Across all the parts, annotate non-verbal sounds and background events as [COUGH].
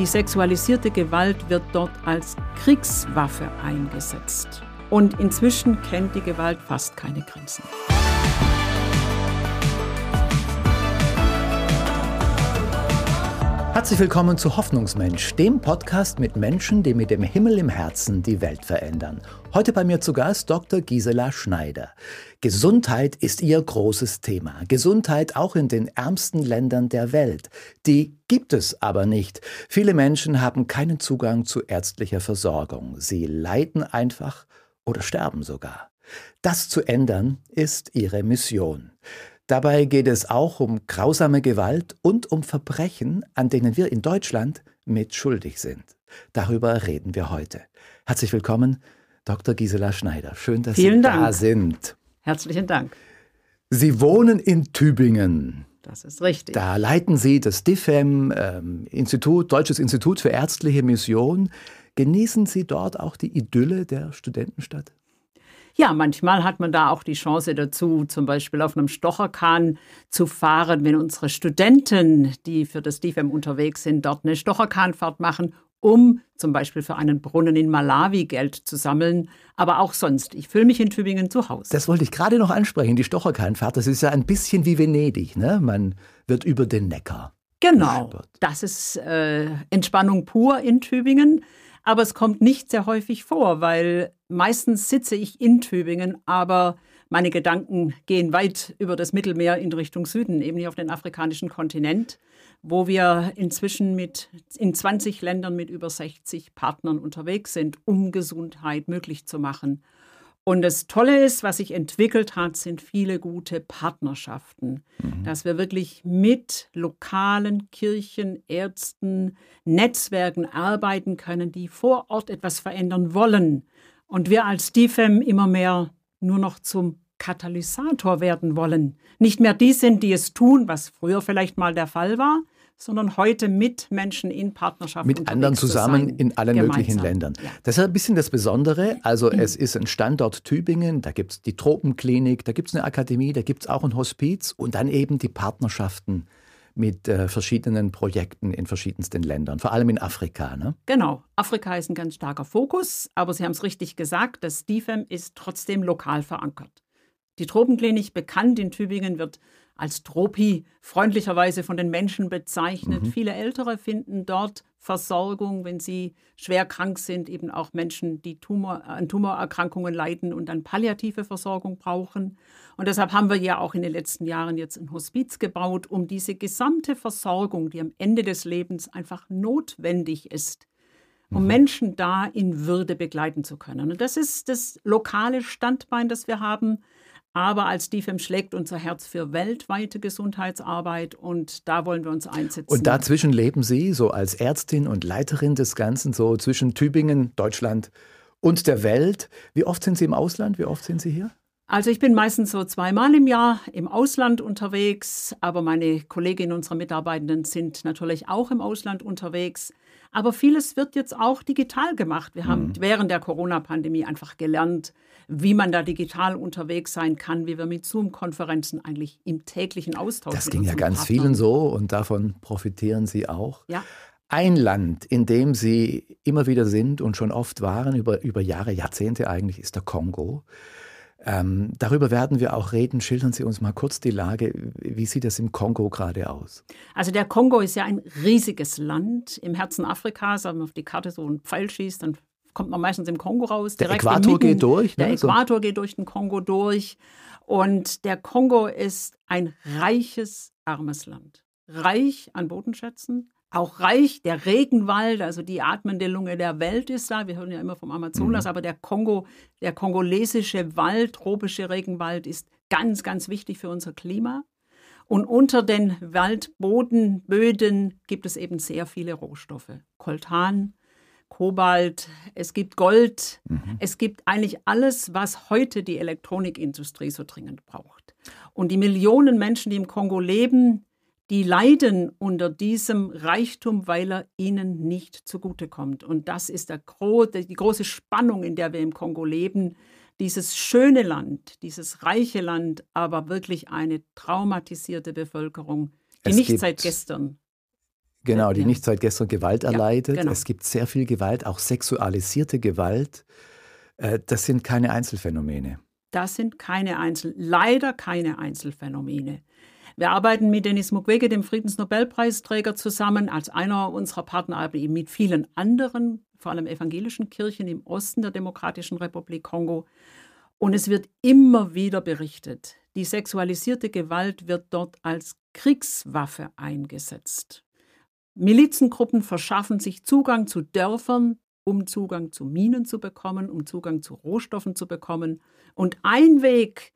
Die sexualisierte Gewalt wird dort als Kriegswaffe eingesetzt. Und inzwischen kennt die Gewalt fast keine Grenzen. Herzlich willkommen zu Hoffnungsmensch, dem Podcast mit Menschen, die mit dem Himmel im Herzen die Welt verändern. Heute bei mir zu Gast Dr. Gisela Schneider. Gesundheit ist ihr großes Thema. Gesundheit auch in den ärmsten Ländern der Welt. Die gibt es aber nicht. Viele Menschen haben keinen Zugang zu ärztlicher Versorgung. Sie leiden einfach oder sterben sogar. Das zu ändern ist ihre Mission. Dabei geht es auch um grausame Gewalt und um Verbrechen, an denen wir in Deutschland mit schuldig sind. Darüber reden wir heute. Herzlich willkommen, Dr. Gisela Schneider. Schön, dass Vielen Sie Dank. da sind. Herzlichen Dank. Sie wohnen in Tübingen. Das ist richtig. Da leiten Sie das DIFEM, ähm, Institut, Deutsches Institut für ärztliche Mission. Genießen Sie dort auch die Idylle der Studentenstadt? Ja, manchmal hat man da auch die Chance dazu, zum Beispiel auf einem Stocherkahn zu fahren, wenn unsere Studenten, die für das DIFEM unterwegs sind, dort eine Stocherkahnfahrt machen, um zum Beispiel für einen Brunnen in Malawi Geld zu sammeln, aber auch sonst. Ich fühle mich in Tübingen zu Hause. Das wollte ich gerade noch ansprechen, die Stocherkahnfahrt. Das ist ja ein bisschen wie Venedig, ne? Man wird über den Neckar. Genau, das ist äh, Entspannung pur in Tübingen. Aber es kommt nicht sehr häufig vor, weil meistens sitze ich in Tübingen, aber meine Gedanken gehen weit über das Mittelmeer in Richtung Süden, eben hier auf den afrikanischen Kontinent, wo wir inzwischen mit in 20 Ländern mit über 60 Partnern unterwegs sind, um Gesundheit möglich zu machen. Und das Tolle ist, was sich entwickelt hat, sind viele gute Partnerschaften, dass wir wirklich mit lokalen Kirchen, Ärzten, Netzwerken arbeiten können, die vor Ort etwas verändern wollen. Und wir als DIFEM immer mehr nur noch zum Katalysator werden wollen. Nicht mehr die sind, die es tun, was früher vielleicht mal der Fall war, sondern heute mit Menschen in Partnerschaft Mit anderen zu zusammen sein. in allen Gemeinsam. möglichen Ländern. Ja. Das ist ein bisschen das Besondere. Also es ist ein Standort Tübingen, da gibt es die Tropenklinik, da gibt es eine Akademie, da gibt es auch ein Hospiz und dann eben die Partnerschaften mit äh, verschiedenen Projekten in verschiedensten Ländern, vor allem in Afrika. Ne? Genau, Afrika ist ein ganz starker Fokus, aber Sie haben es richtig gesagt, das DIFEM ist trotzdem lokal verankert. Die Tropenklinik, bekannt in Tübingen, wird als Tropi freundlicherweise von den Menschen bezeichnet. Viele Ältere finden dort Versorgung, wenn sie schwer krank sind, eben auch Menschen, die Tumor, an Tumorerkrankungen leiden und dann palliative Versorgung brauchen. Und deshalb haben wir ja auch in den letzten Jahren jetzt ein Hospiz gebaut, um diese gesamte Versorgung, die am Ende des Lebens einfach notwendig ist, um Menschen da in Würde begleiten zu können. Und das ist das lokale Standbein, das wir haben. Aber als DIFEM schlägt unser Herz für weltweite Gesundheitsarbeit und da wollen wir uns einsetzen. Und dazwischen leben Sie so als Ärztin und Leiterin des Ganzen, so zwischen Tübingen, Deutschland und der Welt. Wie oft sind Sie im Ausland? Wie oft sind Sie hier? Also ich bin meistens so zweimal im Jahr im Ausland unterwegs, aber meine Kolleginnen, unsere Mitarbeitenden sind natürlich auch im Ausland unterwegs. Aber vieles wird jetzt auch digital gemacht. Wir haben während der Corona-Pandemie einfach gelernt, wie man da digital unterwegs sein kann, wie wir mit Zoom-Konferenzen eigentlich im täglichen Austausch Das ging ja ganz Partnern- vielen so und davon profitieren Sie auch. Ja. Ein Land, in dem Sie immer wieder sind und schon oft waren, über, über Jahre, Jahrzehnte eigentlich, ist der Kongo. Ähm, darüber werden wir auch reden. Schildern Sie uns mal kurz die Lage. Wie sieht es im Kongo gerade aus? Also der Kongo ist ja ein riesiges Land im Herzen Afrikas. Wenn man auf die Karte so einen Pfeil schießt, dann kommt man meistens im Kongo raus. Der Äquator inmitten- geht durch, ne? Der. Äquator geht durch den Kongo durch. Und der Kongo ist ein reiches, armes Land. Reich an Bodenschätzen, auch reich der Regenwald, also die atmende Lunge der Welt ist da. Wir hören ja immer vom Amazonas, aber der Kongo, der kongolesische Wald, tropische Regenwald ist ganz, ganz wichtig für unser Klima. Und unter den Waldbodenböden gibt es eben sehr viele Rohstoffe. Koltan, Kobalt, es gibt Gold, es gibt eigentlich alles, was heute die Elektronikindustrie so dringend braucht. Und die Millionen Menschen, die im Kongo leben, die leiden unter diesem Reichtum, weil er ihnen nicht zugutekommt. Und das ist der gro die große Spannung, in der wir im Kongo leben. Dieses schöne Land, dieses reiche Land, aber wirklich eine traumatisierte Bevölkerung, die Es nicht seit gestern Genau, die Ja. nicht seit gestern Gewalt Ja, erleidet. genau. Es gibt sehr viel Gewalt, auch sexualisierte Gewalt. Äh, Das sind keine Einzelfänomene. Das sind keine Einzel, leider keine Einzelfänomene. Wir arbeiten mit Denis Mukwege, dem Friedensnobelpreisträger, zusammen als einer unserer Partner, aber eben mit vielen anderen, vor allem evangelischen Kirchen im Osten der Demokratischen Republik Kongo. Und es wird immer wieder berichtet, die sexualisierte Gewalt wird dort als Kriegswaffe eingesetzt. Milizengruppen verschaffen sich Zugang zu Dörfern, um Zugang zu Minen zu bekommen, um Zugang zu Rohstoffen zu bekommen. Und ein Weg,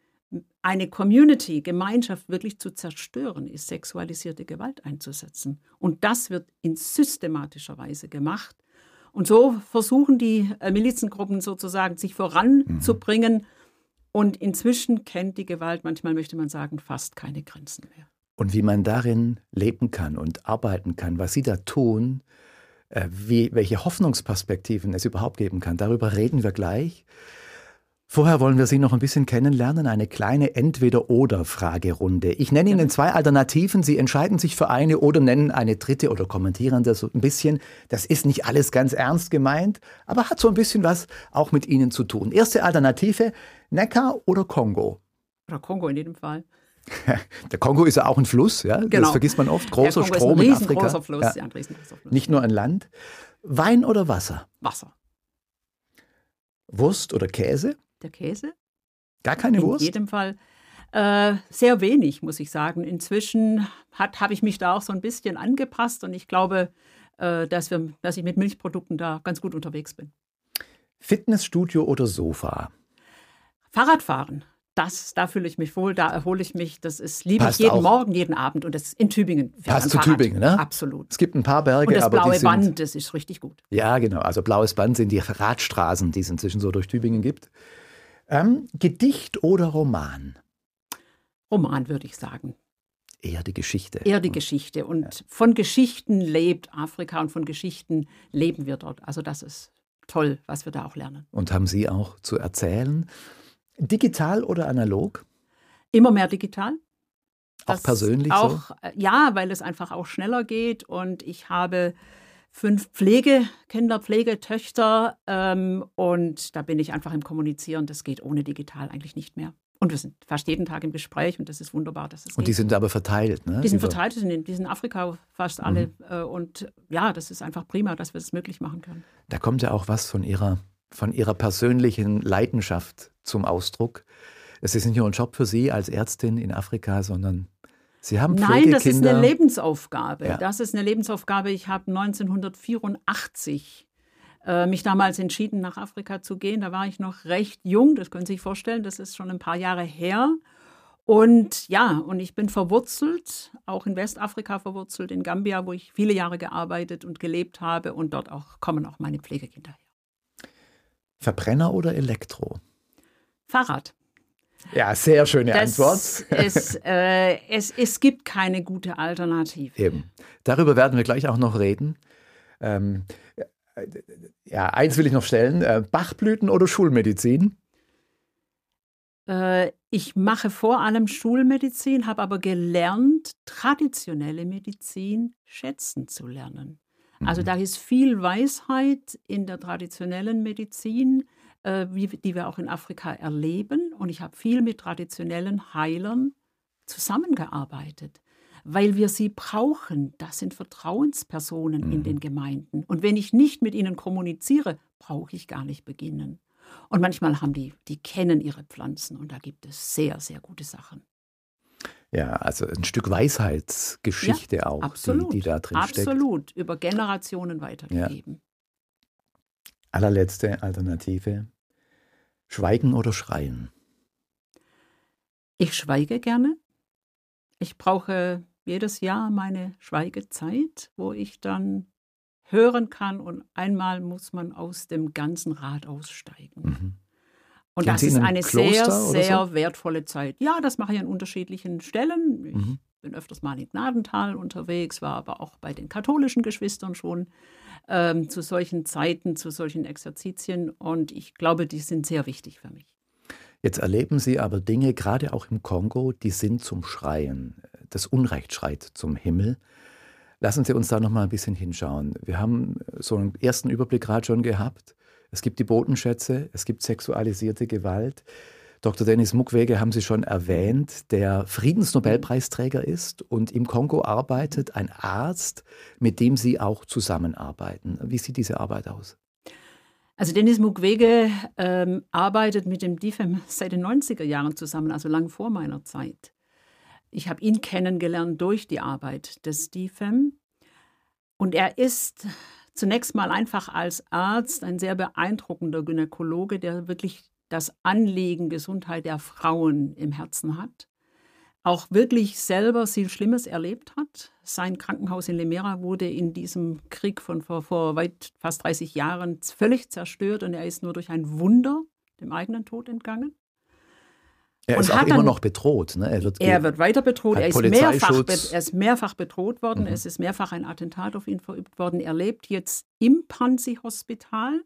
eine Community, Gemeinschaft wirklich zu zerstören, ist sexualisierte Gewalt einzusetzen. Und das wird in systematischer Weise gemacht. Und so versuchen die äh, Milizengruppen sozusagen, sich voranzubringen. Und inzwischen kennt die Gewalt, manchmal möchte man sagen, fast keine Grenzen mehr. Und wie man darin leben kann und arbeiten kann, was Sie da tun, äh, wie, welche Hoffnungsperspektiven es überhaupt geben kann, darüber reden wir gleich. Vorher wollen wir Sie noch ein bisschen kennenlernen, eine kleine Entweder-Oder-Fragerunde. Ich nenne Ihnen zwei Alternativen, Sie entscheiden sich für eine oder nennen eine dritte oder kommentieren das so ein bisschen. Das ist nicht alles ganz ernst gemeint, aber hat so ein bisschen was auch mit Ihnen zu tun. Erste Alternative, Neckar oder Kongo? Oder Kongo in jedem Fall. [LAUGHS] Der Kongo ist ja auch ein Fluss, ja? Genau. das vergisst man oft. Großer Strom ist in ein Afrika. riesengroßer Fluss. Ja. Ja. ein riesengroßer Fluss. Nicht nur ein Land. Wein oder Wasser? Wasser. Wurst oder Käse? Der Käse? Gar keine in Wurst? jedem Fall. Äh, sehr wenig, muss ich sagen. Inzwischen habe ich mich da auch so ein bisschen angepasst und ich glaube, äh, dass, wir, dass ich mit Milchprodukten da ganz gut unterwegs bin. Fitnessstudio oder Sofa? Fahrradfahren, das, da fühle ich mich wohl, da erhole ich mich. Das ist liebe Passt ich jeden auch. Morgen, jeden Abend und das ist in Tübingen. Passt zu. Tübingen, ne? Absolut. Es gibt ein paar Berge, Und das aber blaue die sind. Band, das ist richtig gut. Ja, genau. Also blaues Band sind die Radstraßen, die es inzwischen so durch Tübingen gibt. Ähm, Gedicht oder Roman? Roman, würde ich sagen. Eher die Geschichte. Eher die Geschichte. Und von Geschichten lebt Afrika und von Geschichten leben wir dort. Also das ist toll, was wir da auch lernen. Und haben Sie auch zu erzählen? Digital oder analog? Immer mehr digital. Auch persönlich so? auch, äh, Ja, weil es einfach auch schneller geht. Und ich habe fünf Pflegekinder, Pflegetöchter. Ähm, und da bin ich einfach im Kommunizieren. Das geht ohne digital eigentlich nicht mehr. Und wir sind fast jeden Tag im Gespräch und das ist wunderbar, dass es Und die geht. sind aber verteilt, ne? Die sind Über- Mhm. verteilt, die sind in, die sind in Afrika fast alle. Äh, und ja, das ist einfach prima, dass wir das möglich machen können. Da kommt ja auch was von ihrer, von ihrer persönlichen Leidenschaft zum Ausdruck. Es ist nicht nur ein Job für Sie als Ärztin in Afrika, sondern Sie haben Nein, das ist eine. Lebensaufgabe. Ja. Das ist eine Lebensaufgabe. Ich habe 1984 äh, mich damals entschieden, nach Afrika zu gehen. Da war ich noch recht jung, das können Sie sich vorstellen, das ist schon ein paar Jahre her. Und ja, und ich bin verwurzelt, auch in Westafrika verwurzelt, in Gambia, wo ich viele Jahre gearbeitet und gelebt habe. Und dort auch, kommen auch meine Pflegekinder her. Verbrenner oder Elektro? Fahrrad. Ja, sehr schöne Das Antwort. Ist, äh, es, es gibt keine gute Alternative. Eben. Darüber werden wir gleich auch noch reden. Ähm, äh, ja, eins will ich noch stellen: äh, Bachblüten oder Schulmedizin? Äh, ich mache vor allem Schulmedizin, habe aber gelernt, traditionelle Medizin schätzen zu lernen. Also Mhm. da ist viel Weisheit in der traditionellen Medizin, äh, wie, die wir auch in Afrika erleben. Und ich habe viel mit traditionellen Heilern zusammengearbeitet, weil wir sie brauchen. Das sind Vertrauenspersonen in Mhm. den Gemeinden. Und wenn ich nicht mit ihnen kommuniziere, brauche ich gar nicht beginnen. Und manchmal haben die, die kennen ihre Pflanzen und da gibt es sehr, sehr gute Sachen. Ja, also ein Stück Weisheitsgeschichte auch, Absolut. die, die da drin steckt. Absolut. Über Generationen weitergegeben. Allerletzte Alternative: Schweigen oder Schreien? Ich schweige gerne. Ich brauche jedes Jahr meine Schweigezeit, wo ich dann hören kann und einmal muss man aus dem ganzen Rad aussteigen. Mhm. Und Gehen das ist ein eine Kloster sehr, sehr wertvolle Zeit. Ja, das mache ich an unterschiedlichen Stellen. Ich Mhm. bin öfters mal in Gnadental unterwegs, war aber auch bei den katholischen Geschwistern schon ähm, zu solchen Zeiten, zu solchen Exerzitien. Und ich glaube, die sind sehr wichtig für mich. Jetzt erleben Sie aber Dinge, gerade auch im Kongo, die sind zum Schreien. Das Unrecht schreit zum Himmel. Lassen Sie uns da noch mal ein bisschen hinschauen. Wir haben so einen ersten Überblick gerade schon gehabt. Es gibt die Botenschätze, es gibt sexualisierte Gewalt. Dr. Dennis Mukwege haben Sie schon erwähnt, der Friedensnobelpreisträger ist und im Kongo arbeitet ein Arzt, mit dem Sie auch zusammenarbeiten. Wie sieht diese Arbeit aus? Also Dennis Mukwege ähm, arbeitet mit dem DIFEM seit den 90er Jahren zusammen, also lang vor meiner Zeit. Ich habe ihn kennengelernt durch die Arbeit des DIFEM und er ist zunächst mal einfach als Arzt ein sehr beeindruckender Gynäkologe, der wirklich das Anliegen Gesundheit der Frauen im Herzen hat, auch wirklich selber viel Schlimmes erlebt hat. Sein Krankenhaus in Lemera wurde in diesem Krieg von vor, vor weit fast 30 Jahren völlig zerstört und er ist nur durch ein Wunder dem eigenen Tod entgangen. Er ist auch immer noch bedroht. Ne? Er, wird, er wird weiter bedroht. Er ist, mehrfach, er ist mehrfach bedroht worden. Mhm. Es ist mehrfach ein Attentat auf ihn verübt worden. Er lebt jetzt im Panzi-Hospital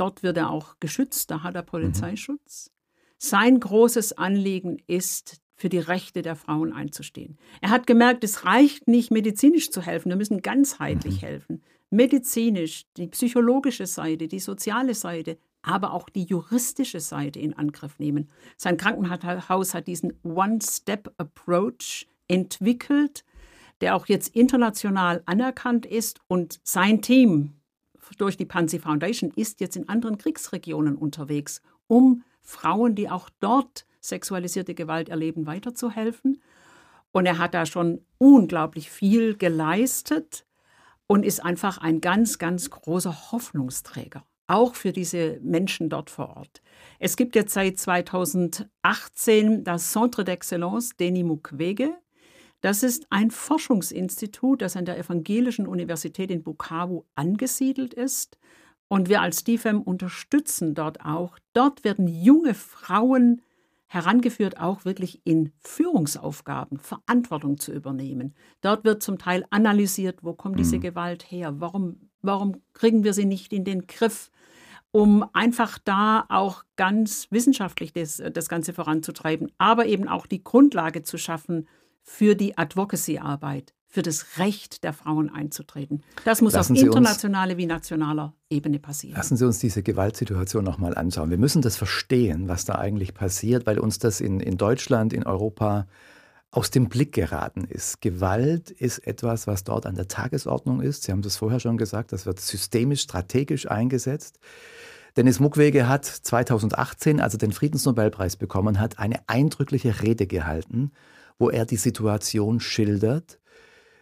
Dort wird er auch geschützt, da hat er Polizeischutz. Mhm. Sein großes Anliegen ist, für die Rechte der Frauen einzustehen. Er hat gemerkt, es reicht nicht, medizinisch zu helfen, wir müssen ganzheitlich mhm. helfen. Medizinisch, die psychologische Seite, die soziale Seite, aber auch die juristische Seite in Angriff nehmen. Sein Krankenhaus hat diesen One-Step-Approach entwickelt, der auch jetzt international anerkannt ist und sein Team, durch die Pansy Foundation ist jetzt in anderen Kriegsregionen unterwegs, um Frauen, die auch dort sexualisierte Gewalt erleben, weiterzuhelfen. Und er hat da schon unglaublich viel geleistet und ist einfach ein ganz, ganz großer Hoffnungsträger, auch für diese Menschen dort vor Ort. Es gibt jetzt seit 2018 das Centre d'Excellence Denis Mukwege, das ist ein Forschungsinstitut, das an der Evangelischen Universität in Bukavu angesiedelt ist. Und wir als DIFEM unterstützen dort auch. Dort werden junge Frauen herangeführt, auch wirklich in Führungsaufgaben Verantwortung zu übernehmen. Dort wird zum Teil analysiert, wo kommt diese mhm. Gewalt her, warum, warum kriegen wir sie nicht in den Griff, um einfach da auch ganz wissenschaftlich das, das Ganze voranzutreiben, aber eben auch die Grundlage zu schaffen für die Advocacy-Arbeit, für das Recht der Frauen einzutreten. Das muss lassen auf internationaler wie nationaler Ebene passieren. Lassen Sie uns diese Gewaltsituation nochmal anschauen. Wir müssen das verstehen, was da eigentlich passiert, weil uns das in, in Deutschland, in Europa aus dem Blick geraten ist. Gewalt ist etwas, was dort an der Tagesordnung ist. Sie haben das vorher schon gesagt, das wird systemisch, strategisch eingesetzt. Dennis Mukwege hat 2018, als er den Friedensnobelpreis bekommen hat, eine eindrückliche Rede gehalten wo er die Situation schildert,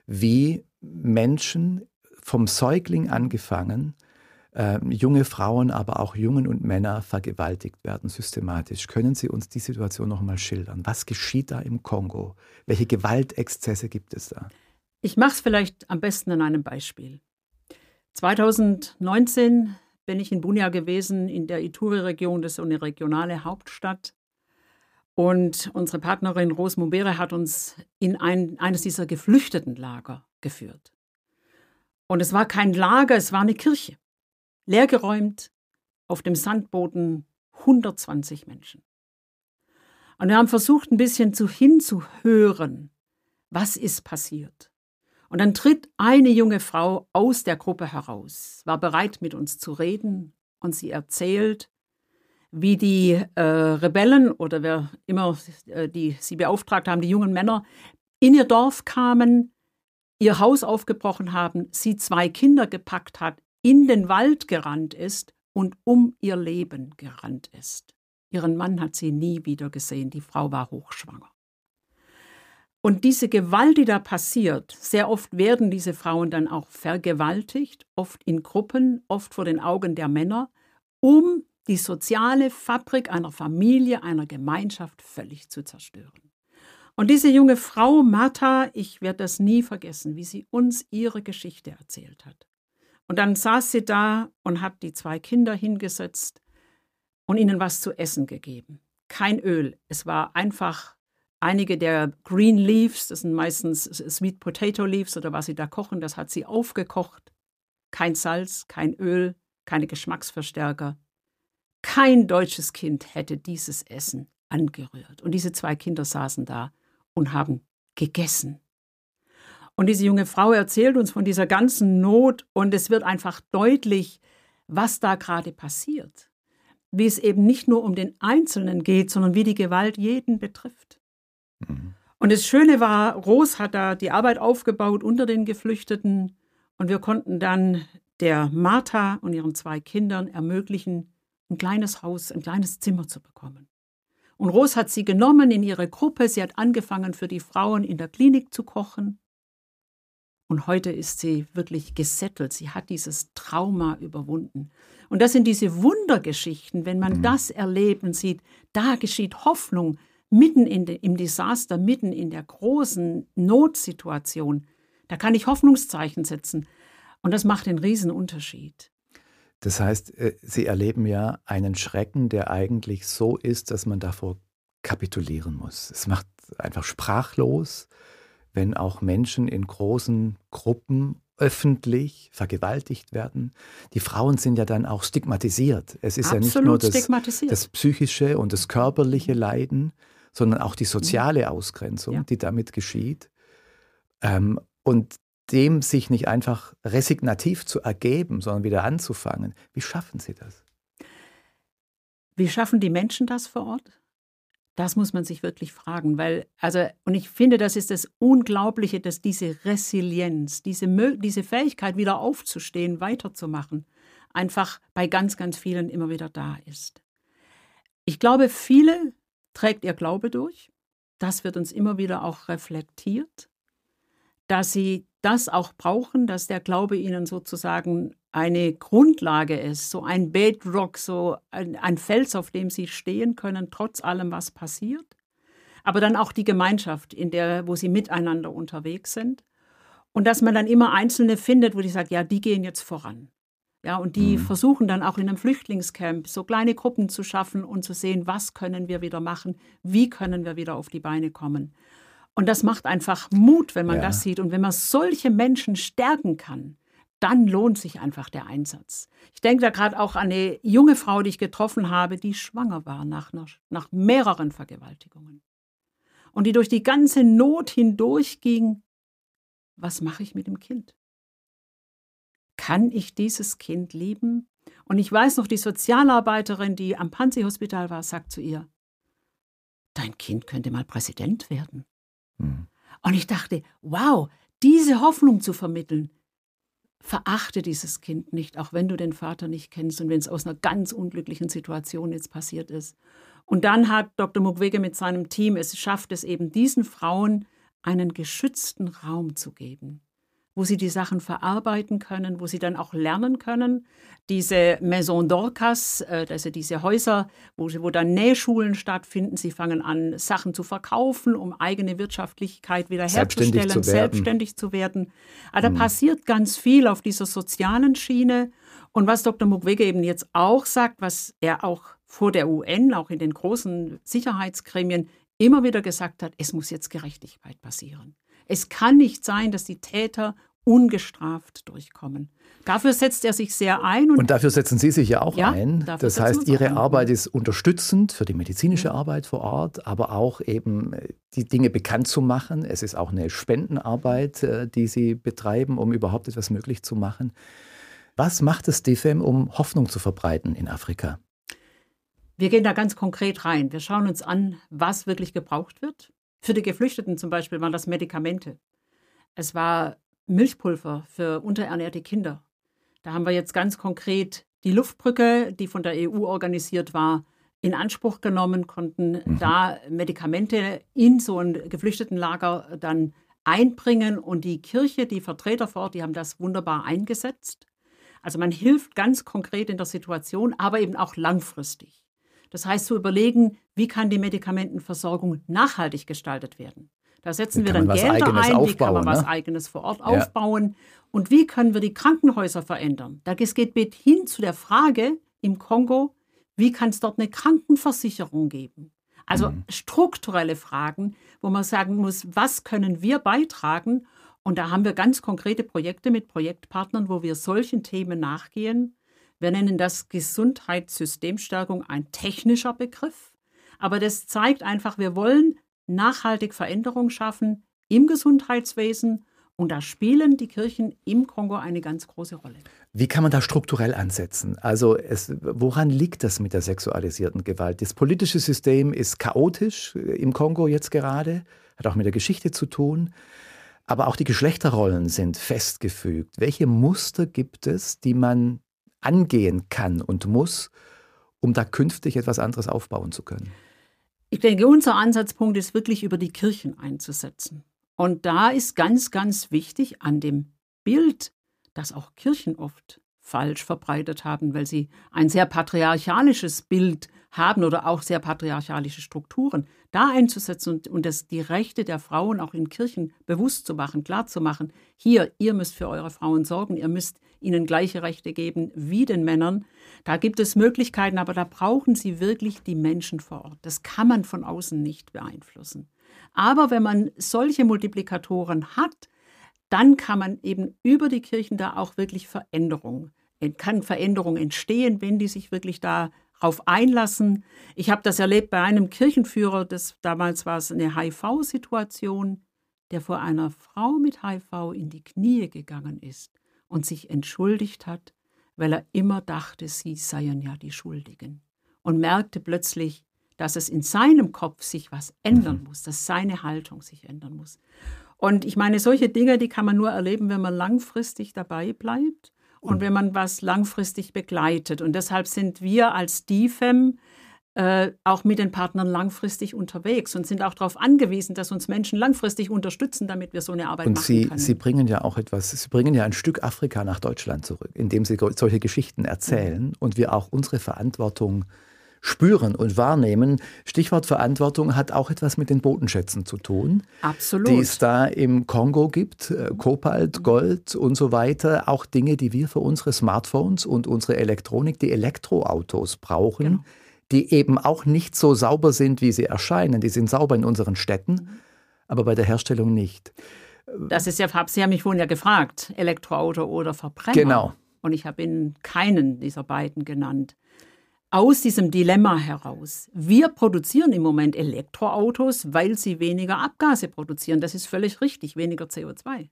wie Menschen vom Säugling angefangen, äh, junge Frauen, aber auch Jungen und Männer vergewaltigt werden systematisch. Können Sie uns die Situation noch mal schildern? Was geschieht da im Kongo? Welche Gewaltexzesse gibt es da? Ich mache es vielleicht am besten an einem Beispiel. 2019 bin ich in Bunia gewesen, in der Ituri-Region, das ist eine regionale Hauptstadt. Und unsere Partnerin Rose Mumbere hat uns in ein, eines dieser geflüchteten Lager geführt. Und es war kein Lager, es war eine Kirche. Leergeräumt, auf dem Sandboden 120 Menschen. Und wir haben versucht, ein bisschen zu hinzuhören, was ist passiert. Und dann tritt eine junge Frau aus der Gruppe heraus, war bereit, mit uns zu reden, und sie erzählt, wie die äh, Rebellen oder wer immer äh, die sie beauftragt haben, die jungen Männer, in ihr Dorf kamen, ihr Haus aufgebrochen haben, sie zwei Kinder gepackt hat, in den Wald gerannt ist und um ihr Leben gerannt ist. Ihren Mann hat sie nie wieder gesehen, die Frau war hochschwanger. Und diese Gewalt, die da passiert, sehr oft werden diese Frauen dann auch vergewaltigt, oft in Gruppen, oft vor den Augen der Männer, um die soziale Fabrik einer Familie, einer Gemeinschaft völlig zu zerstören. Und diese junge Frau Martha, ich werde das nie vergessen, wie sie uns ihre Geschichte erzählt hat. Und dann saß sie da und hat die zwei Kinder hingesetzt und ihnen was zu essen gegeben. Kein Öl, es war einfach einige der Green Leaves, das sind meistens Sweet Potato Leaves oder was sie da kochen, das hat sie aufgekocht. Kein Salz, kein Öl, keine Geschmacksverstärker, kein deutsches Kind hätte dieses Essen angerührt. Und diese zwei Kinder saßen da und haben gegessen. Und diese junge Frau erzählt uns von dieser ganzen Not und es wird einfach deutlich, was da gerade passiert. Wie es eben nicht nur um den Einzelnen geht, sondern wie die Gewalt jeden betrifft. Mhm. Und das Schöne war, Ros hat da die Arbeit aufgebaut unter den Geflüchteten und wir konnten dann der Martha und ihren zwei Kindern ermöglichen, ein kleines Haus, ein kleines Zimmer zu bekommen. Und Ros hat sie genommen in ihre Gruppe. Sie hat angefangen, für die Frauen in der Klinik zu kochen. Und heute ist sie wirklich gesettelt. Sie hat dieses Trauma überwunden. Und das sind diese Wundergeschichten, wenn man mhm. das erlebt und sieht, da geschieht Hoffnung mitten in de, im Desaster, mitten in der großen Notsituation. Da kann ich Hoffnungszeichen setzen. Und das macht einen Riesenunterschied. Das heißt, äh, Sie erleben ja einen Schrecken, der eigentlich so ist, dass man davor kapitulieren muss. Es macht einfach sprachlos, wenn auch Menschen in großen Gruppen öffentlich vergewaltigt werden. Die Frauen sind ja dann auch stigmatisiert. Es ist Absolut ja nicht nur das, das, psychische und das körperliche Leiden, sondern auch die soziale Ausgrenzung, ja. die damit geschieht. Ähm, und dem sich nicht einfach resignativ zu ergeben, sondern wieder anzufangen. Wie schaffen Sie das? Wie schaffen die Menschen das vor Ort? Das muss man sich wirklich fragen, weil, also, und ich finde, das ist das Unglaubliche, dass diese Resilienz, diese, diese Fähigkeit, wieder aufzustehen, weiterzumachen, einfach bei ganz, ganz vielen immer wieder da ist. Ich glaube, viele trägt ihr Glaube durch. Das wird uns immer wieder auch reflektiert, dass sie das auch brauchen, dass der Glaube ihnen sozusagen eine Grundlage ist, so ein Bedrock, so ein, ein, Fels, auf dem sie stehen können, trotz allem, was passiert. Aber dann auch die Gemeinschaft, in der, wo sie miteinander unterwegs sind. Und dass man dann immer Einzelne findet, wo die sagt, ja, die gehen jetzt voran. Ja, und die mhm. versuchen dann auch in einem Flüchtlingscamp so kleine Gruppen zu schaffen und zu sehen, was können wir wieder machen, wie können wir wieder auf die Beine kommen. Und das macht einfach Mut, wenn man ja. das sieht. Und wenn man solche Menschen stärken kann, dann lohnt sich einfach der Einsatz. Ich denke da gerade auch an eine junge Frau, die ich getroffen habe, die schwanger war nach, nach mehreren Vergewaltigungen. Und die durch die ganze Not hindurchging. Was mache ich mit dem Kind? Kann ich dieses Kind lieben? Und ich weiß noch, die Sozialarbeiterin, die am Panzi-Hospital war, sagt zu ihr, dein Kind könnte mal Präsident werden. Mhm. Und ich dachte, wow, diese Hoffnung zu vermitteln, verachte dieses Kind nicht, auch wenn du den Vater nicht kennst und wenn es aus einer ganz unglücklichen Situation jetzt passiert ist. Und dann hat Dr. Mukwege mit seinem Team es schafft es eben diesen Frauen einen geschützten Raum zu geben wo sie die Sachen verarbeiten können, wo sie dann auch lernen können. Diese Maison d'Orcas, also diese Häuser, wo, wo dann Nähschulen stattfinden. Sie fangen an, Sachen zu verkaufen, um eigene Wirtschaftlichkeit wiederherzustellen, selbstständig zu werden. Selbstständig zu werden. Also mhm. da passiert ganz viel auf dieser sozialen Schiene. Und was Dr. Mukwege eben jetzt auch sagt, was er auch vor der UN, auch in den großen Sicherheitsgremien immer wieder gesagt hat, es muss jetzt Gerechtigkeit passieren. Es kann nicht sein, dass die Täter ungestraft durchkommen. Dafür setzt er sich sehr ein. Und, und dafür setzen Sie sich ja auch ja, ein. Das heißt, Ihre Arbeit ist unterstützend für die medizinische Arbeit vor Ort, aber auch eben äh, die Dinge bekannt zu machen. Es ist auch eine Spendenarbeit, äh, die Sie betreiben, um überhaupt etwas möglich zu machen. Was macht das DFM, um Hoffnung zu verbreiten in Afrika? Wir gehen da ganz konkret rein. Wir schauen uns an, was wirklich gebraucht wird. Für die Geflüchteten zum Beispiel waren das Medikamente. Es war Milchpulver für unterernährte Kinder. Da haben wir jetzt ganz konkret die Luftbrücke, die von der EU organisiert war, in Anspruch genommen, konnten mhm. da Medikamente in so ein Geflüchtetenlager dann einbringen und die Kirche, die Vertreter vor Ort, die haben das wunderbar eingesetzt. Also man hilft ganz konkret in der Situation, aber eben auch langfristig. Das heißt zu überlegen, wie kann die Medikamentenversorgung nachhaltig gestaltet werden. Da setzen wir dann Gelder ein, aufbauen, wie kann man ne? was Eigenes vor Ort ja. aufbauen und wie können wir die Krankenhäuser verändern. Es geht mit hin zu der Frage im Kongo, wie kann es dort eine Krankenversicherung geben? Also mhm. strukturelle Fragen, wo man sagen muss, was können wir beitragen? Und da haben wir ganz konkrete Projekte mit Projektpartnern, wo wir solchen Themen nachgehen. Wir nennen das Gesundheitssystemstärkung ein technischer Begriff. Aber das zeigt einfach, wir wollen nachhaltig Veränderung schaffen im Gesundheitswesen Und da spielen die Kirchen im Kongo eine ganz große Rolle. Wie kann man da strukturell ansetzen? Also es, woran liegt das mit der sexualisierten Gewalt? Das politische System ist chaotisch äh, im Kongo jetzt gerade, hat auch mit der Geschichte zu tun. Aber auch die Geschlechterrollen sind festgefügt. Welche Muster gibt es, die man angehen kann und muss, um da künftig etwas anderes aufbauen zu können? Ich denke, unser Ansatzpunkt ist wirklich über die Kirchen einzusetzen. Und da ist ganz, ganz wichtig an dem Bild, das auch Kirchen oft falsch verbreitet haben, weil sie ein sehr patriarchalisches Bild haben oder auch sehr patriarchalische Strukturen, da einzusetzen und, und das, die Rechte der Frauen auch in Kirchen bewusst zu machen, klar zu machen, hier, ihr müsst für eure Frauen sorgen, ihr müsst ihnen gleiche Rechte geben wie den Männern. Da gibt es Möglichkeiten, aber da brauchen sie wirklich die Menschen vor Ort. Das kann man von außen nicht beeinflussen. Aber wenn man solche Multiplikatoren hat, dann kann man eben über die Kirchen da auch wirklich Veränderung, kann Veränderung entstehen, wenn die sich wirklich darauf einlassen. Ich habe das erlebt bei einem Kirchenführer, das damals war es eine HIV-Situation, der vor einer Frau mit HIV in die Knie gegangen ist und sich entschuldigt hat, weil er immer dachte, sie seien ja die Schuldigen und merkte plötzlich, dass es in seinem Kopf sich was ändern mhm. muss, dass seine Haltung sich ändern muss. Und ich meine, solche Dinge, die kann man nur erleben, wenn man langfristig dabei bleibt und wenn man was langfristig begleitet. Und deshalb sind wir als DFEM äh, auch mit den Partnern langfristig unterwegs und sind auch darauf angewiesen, dass uns Menschen langfristig unterstützen, damit wir so eine Arbeit und machen Sie, können. Sie bringen ja auch etwas, Sie bringen ja ein Stück Afrika nach Deutschland zurück, indem Sie solche Geschichten erzählen mhm. und wir auch unsere Verantwortung äh, spüren und wahrnehmen. Stichwort Verantwortung hat auch etwas mit den Bodenschätzen zu tun. Absolut. Die es da im Kongo gibt, äh, Kobalt, Gold und so weiter. Auch Dinge, die wir für unsere Smartphones und unsere Elektronik, die Elektroautos brauchen. Genau. Die eben auch nicht so sauber sind, wie sie erscheinen. Die sind sauber in unseren Städten, aber bei der Herstellung nicht. Das ist ja, Sie haben mich vorhin ja gefragt, Elektroauto oder Verbrenner. Genau. Und ich habe Ihnen keinen dieser beiden genannt aus diesem Dilemma heraus. Wir produzieren im Moment Elektroautos, weil sie weniger Abgase produzieren. Das ist völlig richtig, weniger CO2.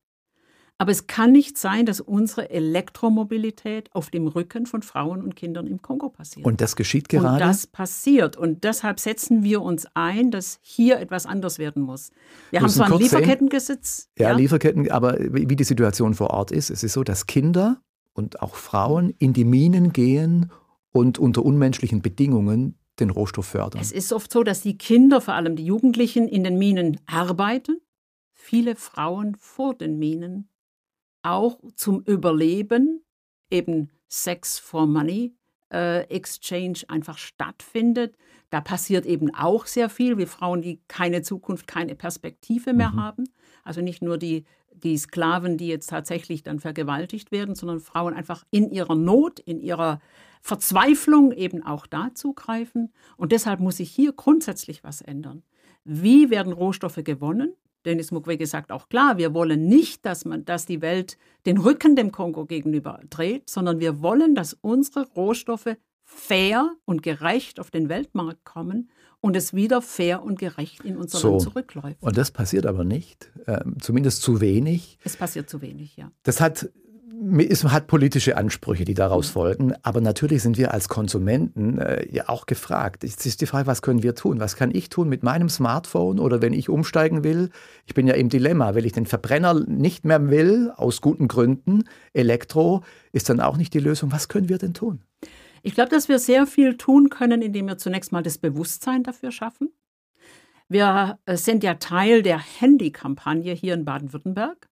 Aber es kann nicht sein, dass unsere Elektromobilität auf dem Rücken von Frauen und Kindern im Kongo passiert. Und das geschieht gerade? Und das passiert. Und deshalb setzen wir uns ein, dass hier etwas anders werden muss. Wir haben zwar ein Lieferkettengesetz. Ja, ja, Lieferketten, aber wie die Situation vor Ort ist, es ist so, dass Kinder und auch Frauen in die Minen gehen und unter unmenschlichen Bedingungen den Rohstoff fördern. Es ist oft so, dass die Kinder, vor allem die Jugendlichen, in den Minen arbeiten, viele Frauen vor den Minen auch zum Überleben, eben Sex for Money, äh, Exchange einfach stattfindet. Da passiert eben auch sehr viel. Wir Frauen, die keine Zukunft, keine Perspektive mehr mhm. haben. Also nicht nur die, die Sklaven, die jetzt tatsächlich dann vergewaltigt werden, sondern Frauen einfach in ihrer Not, in ihrer Verzweiflung eben auch da zugreifen. Und deshalb muss sich hier grundsätzlich was ändern. Wie werden Rohstoffe gewonnen? Denis Mukwege sagt auch klar, wir wollen nicht, dass, man, dass die Welt den Rücken dem Kongo gegenüber dreht, sondern wir wollen, dass unsere Rohstoffe fair und gerecht auf den Weltmarkt kommen und es wieder fair und gerecht in unser so. Land zurückläuft. Und das passiert aber nicht, äh, zumindest zu wenig. Es passiert zu wenig, ja. Das hat es hat politische Ansprüche, die daraus folgen, aber natürlich sind wir als Konsumenten äh, ja auch gefragt. Es ist die Frage, was können wir tun? Was kann ich tun mit meinem Smartphone oder wenn ich umsteigen will? Ich bin ja im Dilemma, wenn ich den Verbrenner nicht mehr will, aus guten Gründen, Elektro ist dann auch nicht die Lösung. Was können wir denn tun? Ich glaube, dass wir sehr viel tun können, indem wir zunächst mal das Bewusstsein dafür schaffen. Wir äh, sind ja Teil der Handy-Kampagne hier in Baden-Württemberg.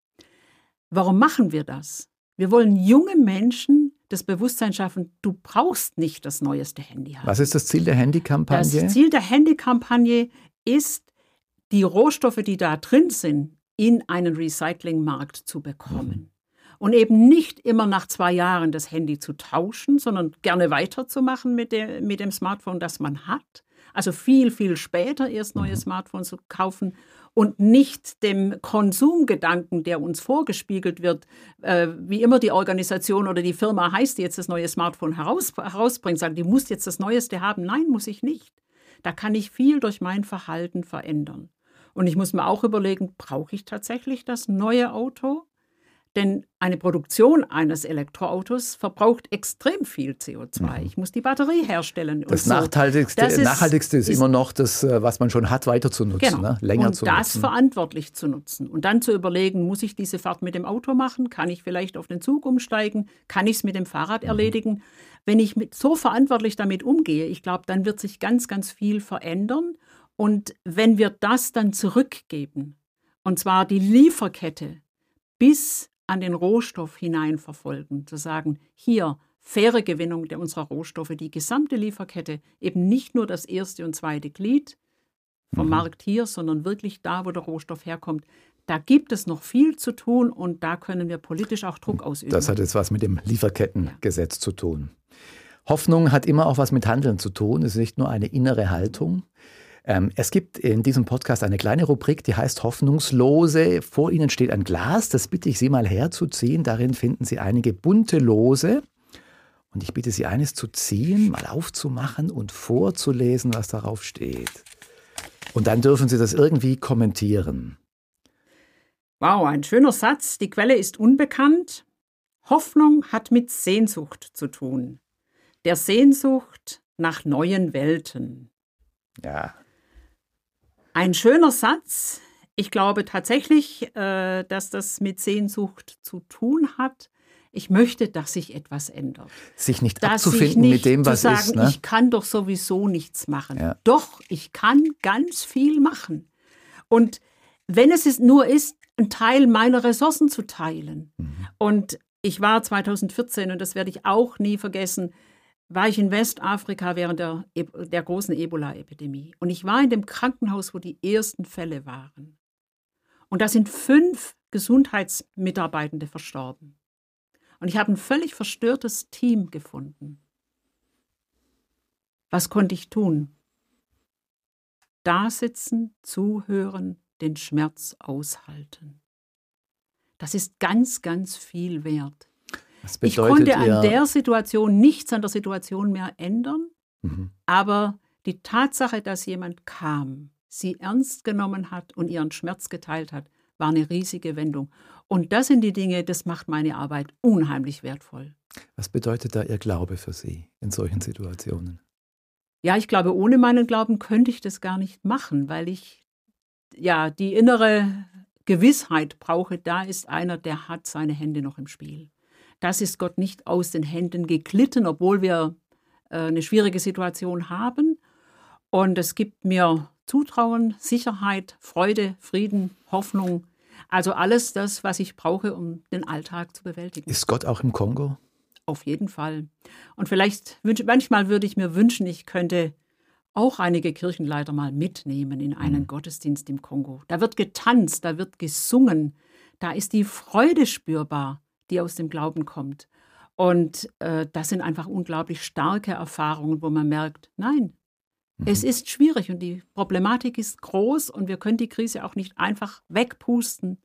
Warum machen wir das? Wir wollen junge Menschen das Bewusstsein schaffen, du brauchst nicht das neueste Handy haben. Was ist das Ziel der Handykampagne? Das Ziel der Handykampagne ist, die Rohstoffe, die da drin sind, in einen Recyclingmarkt zu bekommen. Mhm. Und eben nicht immer nach zwei Jahren das Handy zu tauschen, sondern gerne weiterzumachen mit, der, mit dem Smartphone, das man hat. Also viel, viel später erst neue mhm. Smartphones zu kaufen und nicht dem Konsumgedanken, der uns vorgespiegelt wird, äh, wie immer die Organisation oder die Firma heißt, die jetzt das neue Smartphone heraus, herausbringt, sagen, die muss jetzt das Neueste haben. Nein, muss ich nicht. Da kann ich viel durch mein Verhalten verändern. Und ich muss mir auch überlegen, brauche ich tatsächlich das neue Auto? Denn eine Produktion eines Elektroautos verbraucht extrem viel CO2. Mhm. Ich muss die Batterie herstellen. Das, so. Nachhaltigste, das ist, Nachhaltigste ist, ist, immer noch das, äh, was man schon hat, weiter zu nutzen, genau. ne? länger und zu nutzen. Und das verantwortlich zu nutzen. Und dann zu überlegen, muss ich diese Fahrt mit dem Auto machen? Kann ich vielleicht auf den Zug umsteigen? Kann ich es mit dem Fahrrad mhm. erledigen? Wenn ich mit, so verantwortlich damit umgehe, ich glaube, dann wird sich ganz, ganz viel verändern. Und wenn wir das dann zurückgeben, und zwar die Lieferkette bis an den Rohstoff hinein verfolgen, zu sagen, hier faire Gewinnung der unserer Rohstoffe, die gesamte Lieferkette, eben nicht nur das erste und zweite Glied vom mhm. Markt hier, sondern wirklich da, wo der Rohstoff herkommt. Da gibt es noch viel zu tun und da können wir politisch auch Druck ausüben. Das hat jetzt was mit dem Lieferkettengesetz ja. zu tun. Hoffnung hat immer auch was mit Handeln zu tun. Es ist nicht nur eine innere Haltung. Ähm, es gibt in diesem Podcast eine kleine Rubrik, die heißt Hoffnungslose. Vor Ihnen steht ein Glas, das bitte ich Sie mal herzuziehen. Darin finden Sie einige bunte Lose. Und ich bitte Sie, eines zu ziehen, mal aufzumachen und vorzulesen, was darauf steht. Und dann dürfen Sie das irgendwie kommentieren. Wow, ein schöner Satz. Die Quelle ist unbekannt. Hoffnung hat mit Sehnsucht zu tun. Der Sehnsucht nach neuen Welten. Ja, ein schöner Satz. Ich glaube tatsächlich, äh, dass das mit Sehnsucht zu tun hat. Ich möchte, dass sich etwas ändert. Sich nicht dass abzufinden nicht mit dem, was sagen, ist. Ne? Ich kann doch sowieso nichts machen. Ja. Doch, ich kann ganz viel machen. Und wenn es nur ist, einen Teil meiner Ressourcen zu teilen. Mhm. Und ich war 2014, und das werde ich auch nie vergessen, war ich in Westafrika während der, der großen Ebola-Epidemie. Und ich war in dem Krankenhaus, wo die ersten Fälle waren. Und da sind fünf Gesundheitsmitarbeitende verstorben. Und ich habe ein völlig verstörtes Team gefunden. Was konnte ich tun? Da sitzen, zuhören, den Schmerz aushalten. Das ist ganz, ganz viel wert ich konnte an der Situation nichts an der Situation mehr ändern, mhm. aber die Tatsache, dass jemand kam, sie ernst genommen hat und ihren Schmerz geteilt hat, war eine riesige Wendung. Und das sind die Dinge, das macht meine Arbeit unheimlich wertvoll. Was bedeutet da Ihr Glaube für Sie in solchen Situationen? Ja, ich glaube, ohne meinen Glauben könnte ich das gar nicht machen, weil ich ja die innere Gewissheit brauche, da ist einer, der hat seine Hände noch im Spiel. Das ist Gott nicht aus den Händen geglitten, obwohl wir äh, eine schwierige Situation haben. Und es gibt mir Zutrauen, Sicherheit, Freude, Frieden, Hoffnung. Also alles das, was ich brauche, um den Alltag zu bewältigen. Ist Gott auch im Kongo? Auf jeden Fall. Und vielleicht, manchmal würde ich mir wünschen, ich könnte auch einige Kirchenleiter mal mitnehmen in einen mhm. Gottesdienst im Kongo. Da wird getanzt, da wird gesungen, da ist die Freude spürbar die aus dem Glauben kommt. Und äh, das sind einfach unglaublich starke Erfahrungen, wo man merkt, nein, mhm. es ist schwierig und die Problematik ist groß und wir können die Krise auch nicht einfach wegpusten.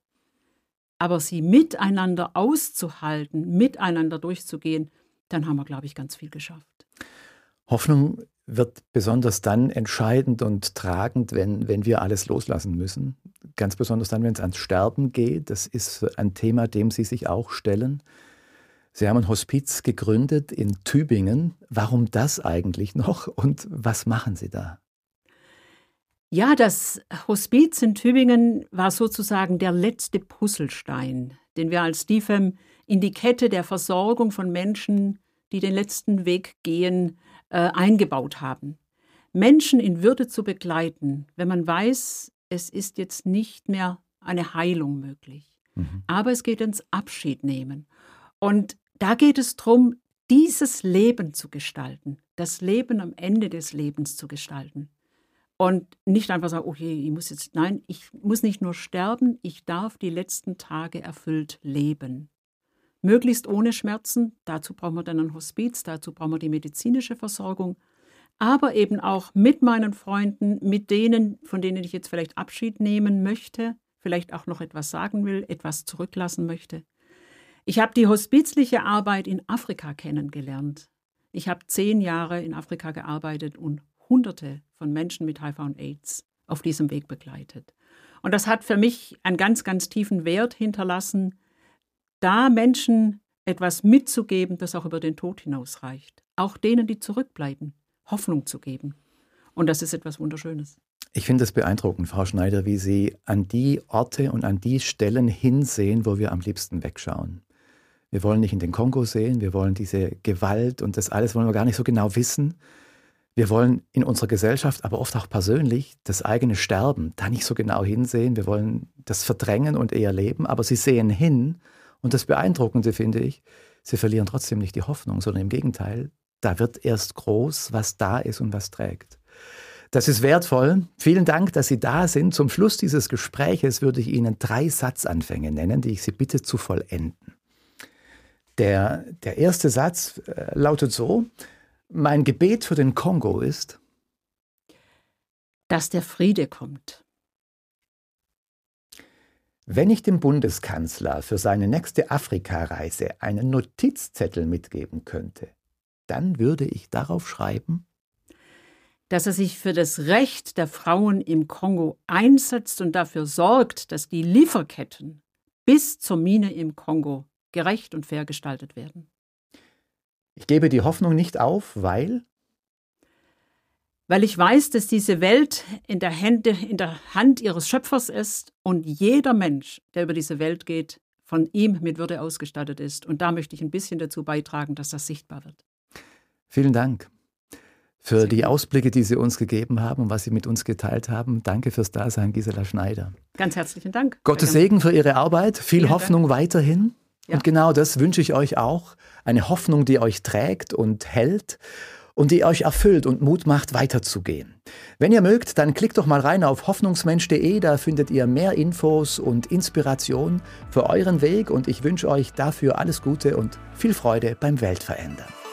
Aber sie miteinander auszuhalten, miteinander durchzugehen, dann haben wir, glaube ich, ganz viel geschafft. Hoffnung wird besonders dann entscheidend und tragend, wenn, wenn wir alles loslassen müssen. Ganz besonders dann, wenn es ans Sterben geht. Das ist ein Thema, dem Sie sich auch stellen. Sie haben ein Hospiz gegründet in Tübingen. Warum das eigentlich noch und was machen Sie da? Ja, das Hospiz in Tübingen war sozusagen der letzte Puzzlestein, den wir als DIFEM in die Kette der Versorgung von Menschen, die den letzten Weg gehen, äh, eingebaut haben. Menschen in Würde zu begleiten, wenn man weiß, es ist jetzt nicht mehr eine Heilung möglich. Mhm. Aber es geht ins Abschied nehmen. Und da geht es darum, dieses Leben zu gestalten, das Leben am Ende des Lebens zu gestalten. Und nicht einfach sagen, okay, ich muss jetzt, nein, ich muss nicht nur sterben, ich darf die letzten Tage erfüllt leben. Möglichst ohne Schmerzen. Dazu brauchen wir dann ein Hospiz, dazu brauchen wir die medizinische Versorgung. Aber eben auch mit meinen Freunden, mit denen, von denen ich jetzt vielleicht Abschied nehmen möchte, vielleicht auch noch etwas sagen will, etwas zurücklassen möchte. Ich habe die hospizliche Arbeit in Afrika kennengelernt. Ich habe zehn Jahre in Afrika gearbeitet und Hunderte von Menschen mit HIV und AIDS auf diesem Weg begleitet. Und das hat für mich einen ganz, ganz tiefen Wert hinterlassen, da Menschen etwas mitzugeben, das auch über den Tod hinausreicht. Auch denen, die zurückbleiben, Hoffnung zu geben. Und das ist etwas Wunderschönes. Ich finde es beeindruckend, Frau Schneider, wie Sie an die Orte und an die Stellen hinsehen, wo wir am liebsten wegschauen. Wir wollen nicht in den Kongo sehen, wir wollen diese Gewalt und das alles wollen wir gar nicht so genau wissen. Wir wollen in unserer Gesellschaft, aber oft auch persönlich, das eigene Sterben da nicht so genau hinsehen. Wir wollen das verdrängen und eher leben, aber sie sehen hin. Und das Beeindruckende finde ich, sie verlieren trotzdem nicht die Hoffnung, sondern im Gegenteil, da wird erst groß, was da ist und was trägt. Das ist wertvoll. Vielen Dank, dass Sie da sind. Zum Schluss dieses Gespräches würde ich Ihnen drei Satzanfänge nennen, die ich Sie bitte zu vollenden. Der, der erste Satz äh, lautet so, mein Gebet für den Kongo ist, dass der Friede kommt. Wenn ich dem Bundeskanzler für seine nächste Afrikareise einen Notizzettel mitgeben könnte, dann würde ich darauf schreiben, dass er sich für das Recht der Frauen im Kongo einsetzt und dafür sorgt, dass die Lieferketten bis zur Mine im Kongo gerecht und fair gestaltet werden. Ich gebe die Hoffnung nicht auf, weil? Weil ich weiß, dass diese Welt in der, Hände, in der Hand ihres Schöpfers ist und jeder Mensch, der über diese Welt geht, von ihm mit Würde ausgestattet ist. Und da möchte ich ein bisschen dazu beitragen, dass das sichtbar wird. Vielen Dank für die Ausblicke, die Sie uns gegeben haben und was Sie mit uns geteilt haben. Danke fürs Dasein, Gisela Schneider. Ganz herzlichen Dank. Gottes Segen für Ihre Arbeit, viel Vielen Hoffnung Dank. weiterhin. Ja. Und genau das wünsche ich euch auch. Eine Hoffnung, die euch trägt und hält und die euch erfüllt und Mut macht, weiterzugehen. Wenn ihr mögt, dann klickt doch mal rein auf hoffnungsmensch.de, da findet ihr mehr Infos und Inspiration für euren Weg und ich wünsche euch dafür alles Gute und viel Freude beim Weltverändern.